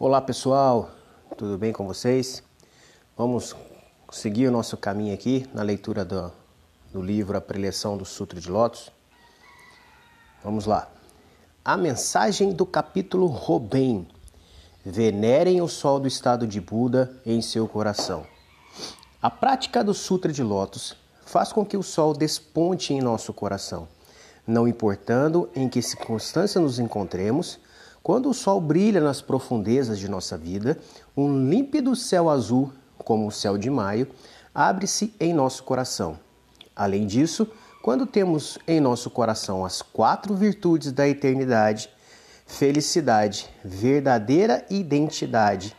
Olá pessoal, tudo bem com vocês? Vamos seguir o nosso caminho aqui na leitura do, do livro A Preleção do Sutra de Lotus. Vamos lá. A mensagem do capítulo Robem. Venerem o sol do estado de Buda em seu coração. A prática do Sutra de Lotus faz com que o sol desponte em nosso coração, não importando em que circunstância nos encontremos quando o sol brilha nas profundezas de nossa vida, um límpido céu azul, como o céu de maio, abre-se em nosso coração. Além disso, quando temos em nosso coração as quatro virtudes da eternidade, felicidade, verdadeira identidade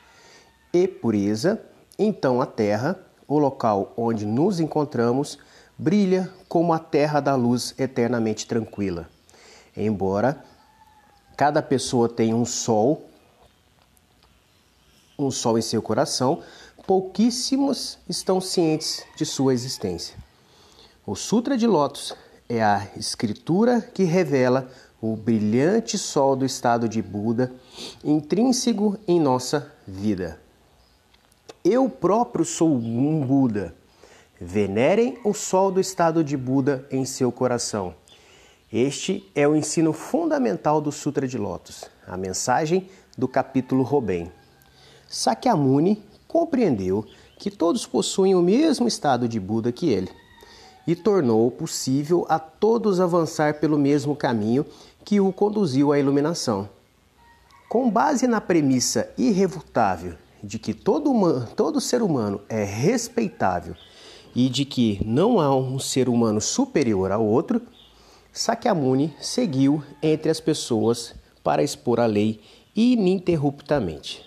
e pureza, então a terra, o local onde nos encontramos, brilha como a terra da luz eternamente tranquila. Embora Cada pessoa tem um sol, um sol em seu coração, pouquíssimos estão cientes de sua existência. O Sutra de Lotus é a escritura que revela o brilhante sol do estado de Buda intrínseco em nossa vida. Eu próprio sou um Buda. Venerem o sol do estado de Buda em seu coração. Este é o ensino fundamental do Sutra de Lotus, a mensagem do capítulo Robem. Sakyamuni compreendeu que todos possuem o mesmo estado de Buda que ele e tornou possível a todos avançar pelo mesmo caminho que o conduziu à iluminação. Com base na premissa irrefutável de que todo, humano, todo ser humano é respeitável e de que não há um ser humano superior ao outro, Sakyamuni seguiu entre as pessoas para expor a lei ininterruptamente.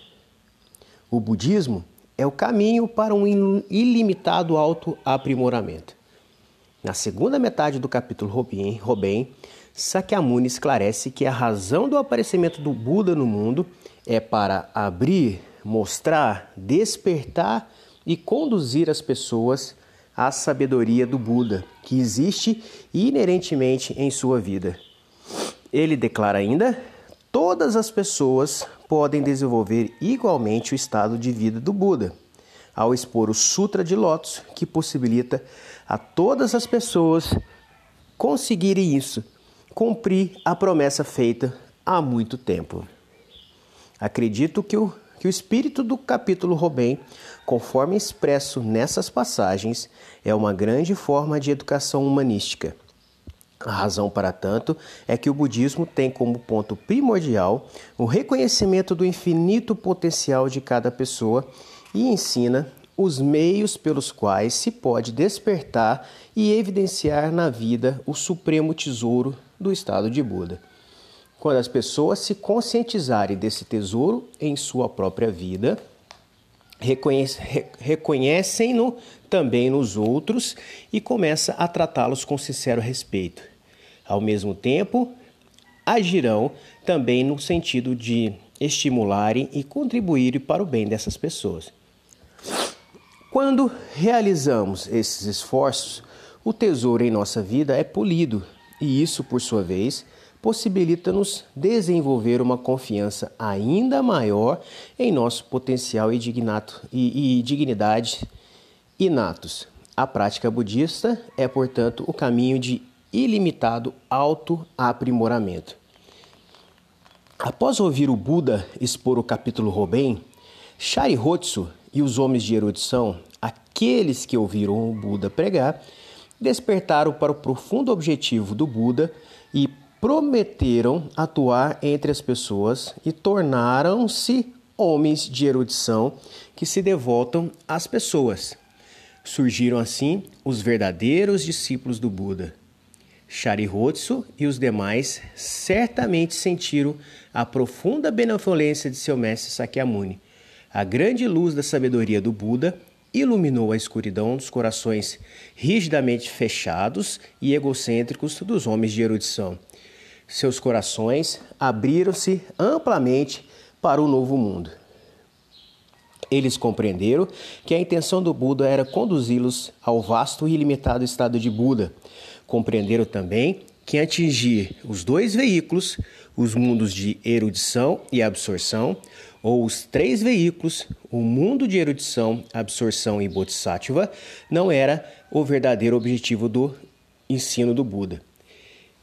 O budismo é o caminho para um ilimitado autoaprimoramento. Na segunda metade do capítulo Robem, Sakyamuni esclarece que a razão do aparecimento do Buda no mundo é para abrir, mostrar, despertar e conduzir as pessoas a sabedoria do Buda, que existe inerentemente em sua vida. Ele declara ainda: todas as pessoas podem desenvolver igualmente o estado de vida do Buda, ao expor o Sutra de Lotus, que possibilita a todas as pessoas conseguirem isso, cumprir a promessa feita há muito tempo. Acredito que o que o espírito do capítulo Robem, conforme expresso nessas passagens, é uma grande forma de educação humanística. A razão para tanto é que o budismo tem como ponto primordial o reconhecimento do infinito potencial de cada pessoa e ensina os meios pelos quais se pode despertar e evidenciar na vida o supremo tesouro do estado de Buda. Quando as pessoas se conscientizarem desse tesouro em sua própria vida, reconhecem-no também nos outros e começam a tratá-los com sincero respeito. Ao mesmo tempo, agirão também no sentido de estimularem e contribuírem para o bem dessas pessoas. Quando realizamos esses esforços, o tesouro em nossa vida é polido, e isso, por sua vez, possibilita-nos desenvolver uma confiança ainda maior em nosso potencial e, dignato, e, e dignidade inatos. A prática budista é, portanto, o caminho de ilimitado autoaprimoramento. Após ouvir o Buda expor o capítulo Robem, Sharihotsu e os homens de erudição, aqueles que ouviram o Buda pregar, despertaram para o profundo objetivo do Buda e prometeram atuar entre as pessoas e tornaram-se homens de erudição que se devotam às pessoas. Surgiram assim os verdadeiros discípulos do Buda. Sharihotsu e os demais certamente sentiram a profunda benevolência de seu mestre Sakyamuni. A grande luz da sabedoria do Buda iluminou a escuridão dos corações rigidamente fechados e egocêntricos dos homens de erudição seus corações abriram-se amplamente para o novo mundo. Eles compreenderam que a intenção do Buda era conduzi-los ao vasto e ilimitado estado de Buda. Compreenderam também que atingir os dois veículos, os mundos de erudição e absorção, ou os três veículos, o mundo de erudição, absorção e bodhisattva, não era o verdadeiro objetivo do ensino do Buda.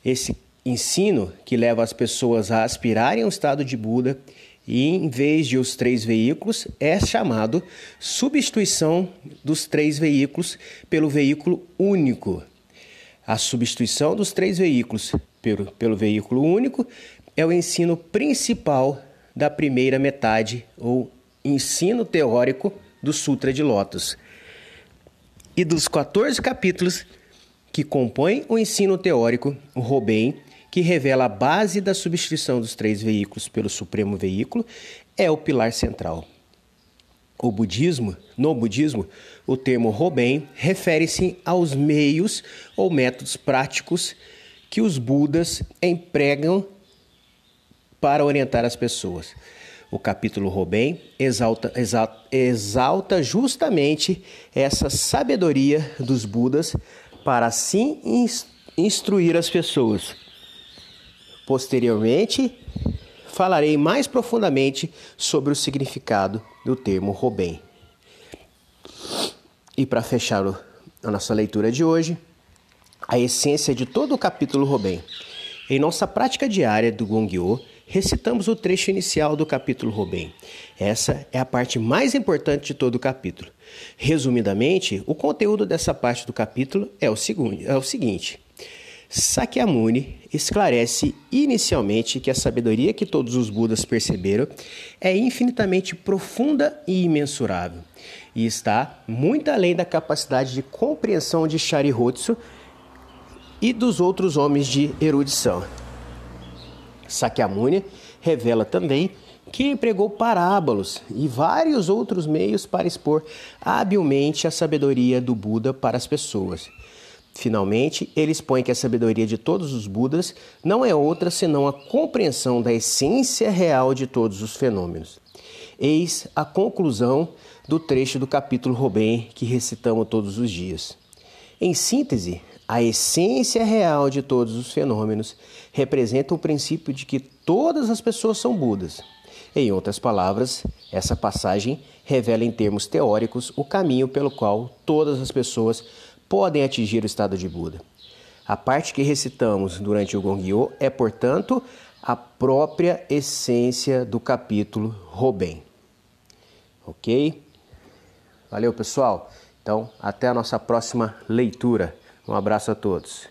Esse ensino que leva as pessoas a aspirarem ao estado de Buda e em vez de os três veículos é chamado substituição dos três veículos pelo veículo único. A substituição dos três veículos pelo, pelo veículo único é o ensino principal da primeira metade ou ensino teórico do Sutra de Lotus. E dos 14 capítulos que compõem o ensino teórico, o Robem que revela a base da substituição dos três veículos pelo supremo veículo, é o pilar central. O budismo, no budismo, o termo Roben refere-se aos meios ou métodos práticos que os budas empregam para orientar as pessoas. O capítulo Roben exalta, exalta, exalta justamente essa sabedoria dos budas para assim instruir as pessoas. Posteriormente, falarei mais profundamente sobre o significado do termo Robem. E para fechar a nossa leitura de hoje, a essência de todo o capítulo Robem. Em nossa prática diária do Gongyo, recitamos o trecho inicial do capítulo Robem. Essa é a parte mais importante de todo o capítulo. Resumidamente, o conteúdo dessa parte do capítulo é o, seguinte, é o seguinte: Sakyamuni esclarece inicialmente que a sabedoria que todos os Budas perceberam é infinitamente profunda e imensurável, e está muito além da capacidade de compreensão de Sharihotsu e dos outros homens de erudição. Sakyamuni revela também que empregou parábolas e vários outros meios para expor habilmente a sabedoria do Buda para as pessoas Finalmente, ele expõe que a sabedoria de todos os Budas não é outra senão a compreensão da essência real de todos os fenômenos. Eis a conclusão do trecho do capítulo Robem que recitamos todos os dias. Em síntese, a essência real de todos os fenômenos representa o princípio de que todas as pessoas são Budas. Em outras palavras, essa passagem revela em termos teóricos o caminho pelo qual todas as pessoas podem atingir o estado de Buda. A parte que recitamos durante o Gongyo é, portanto, a própria essência do capítulo Robem. Ok? Valeu, pessoal. Então, até a nossa próxima leitura. Um abraço a todos.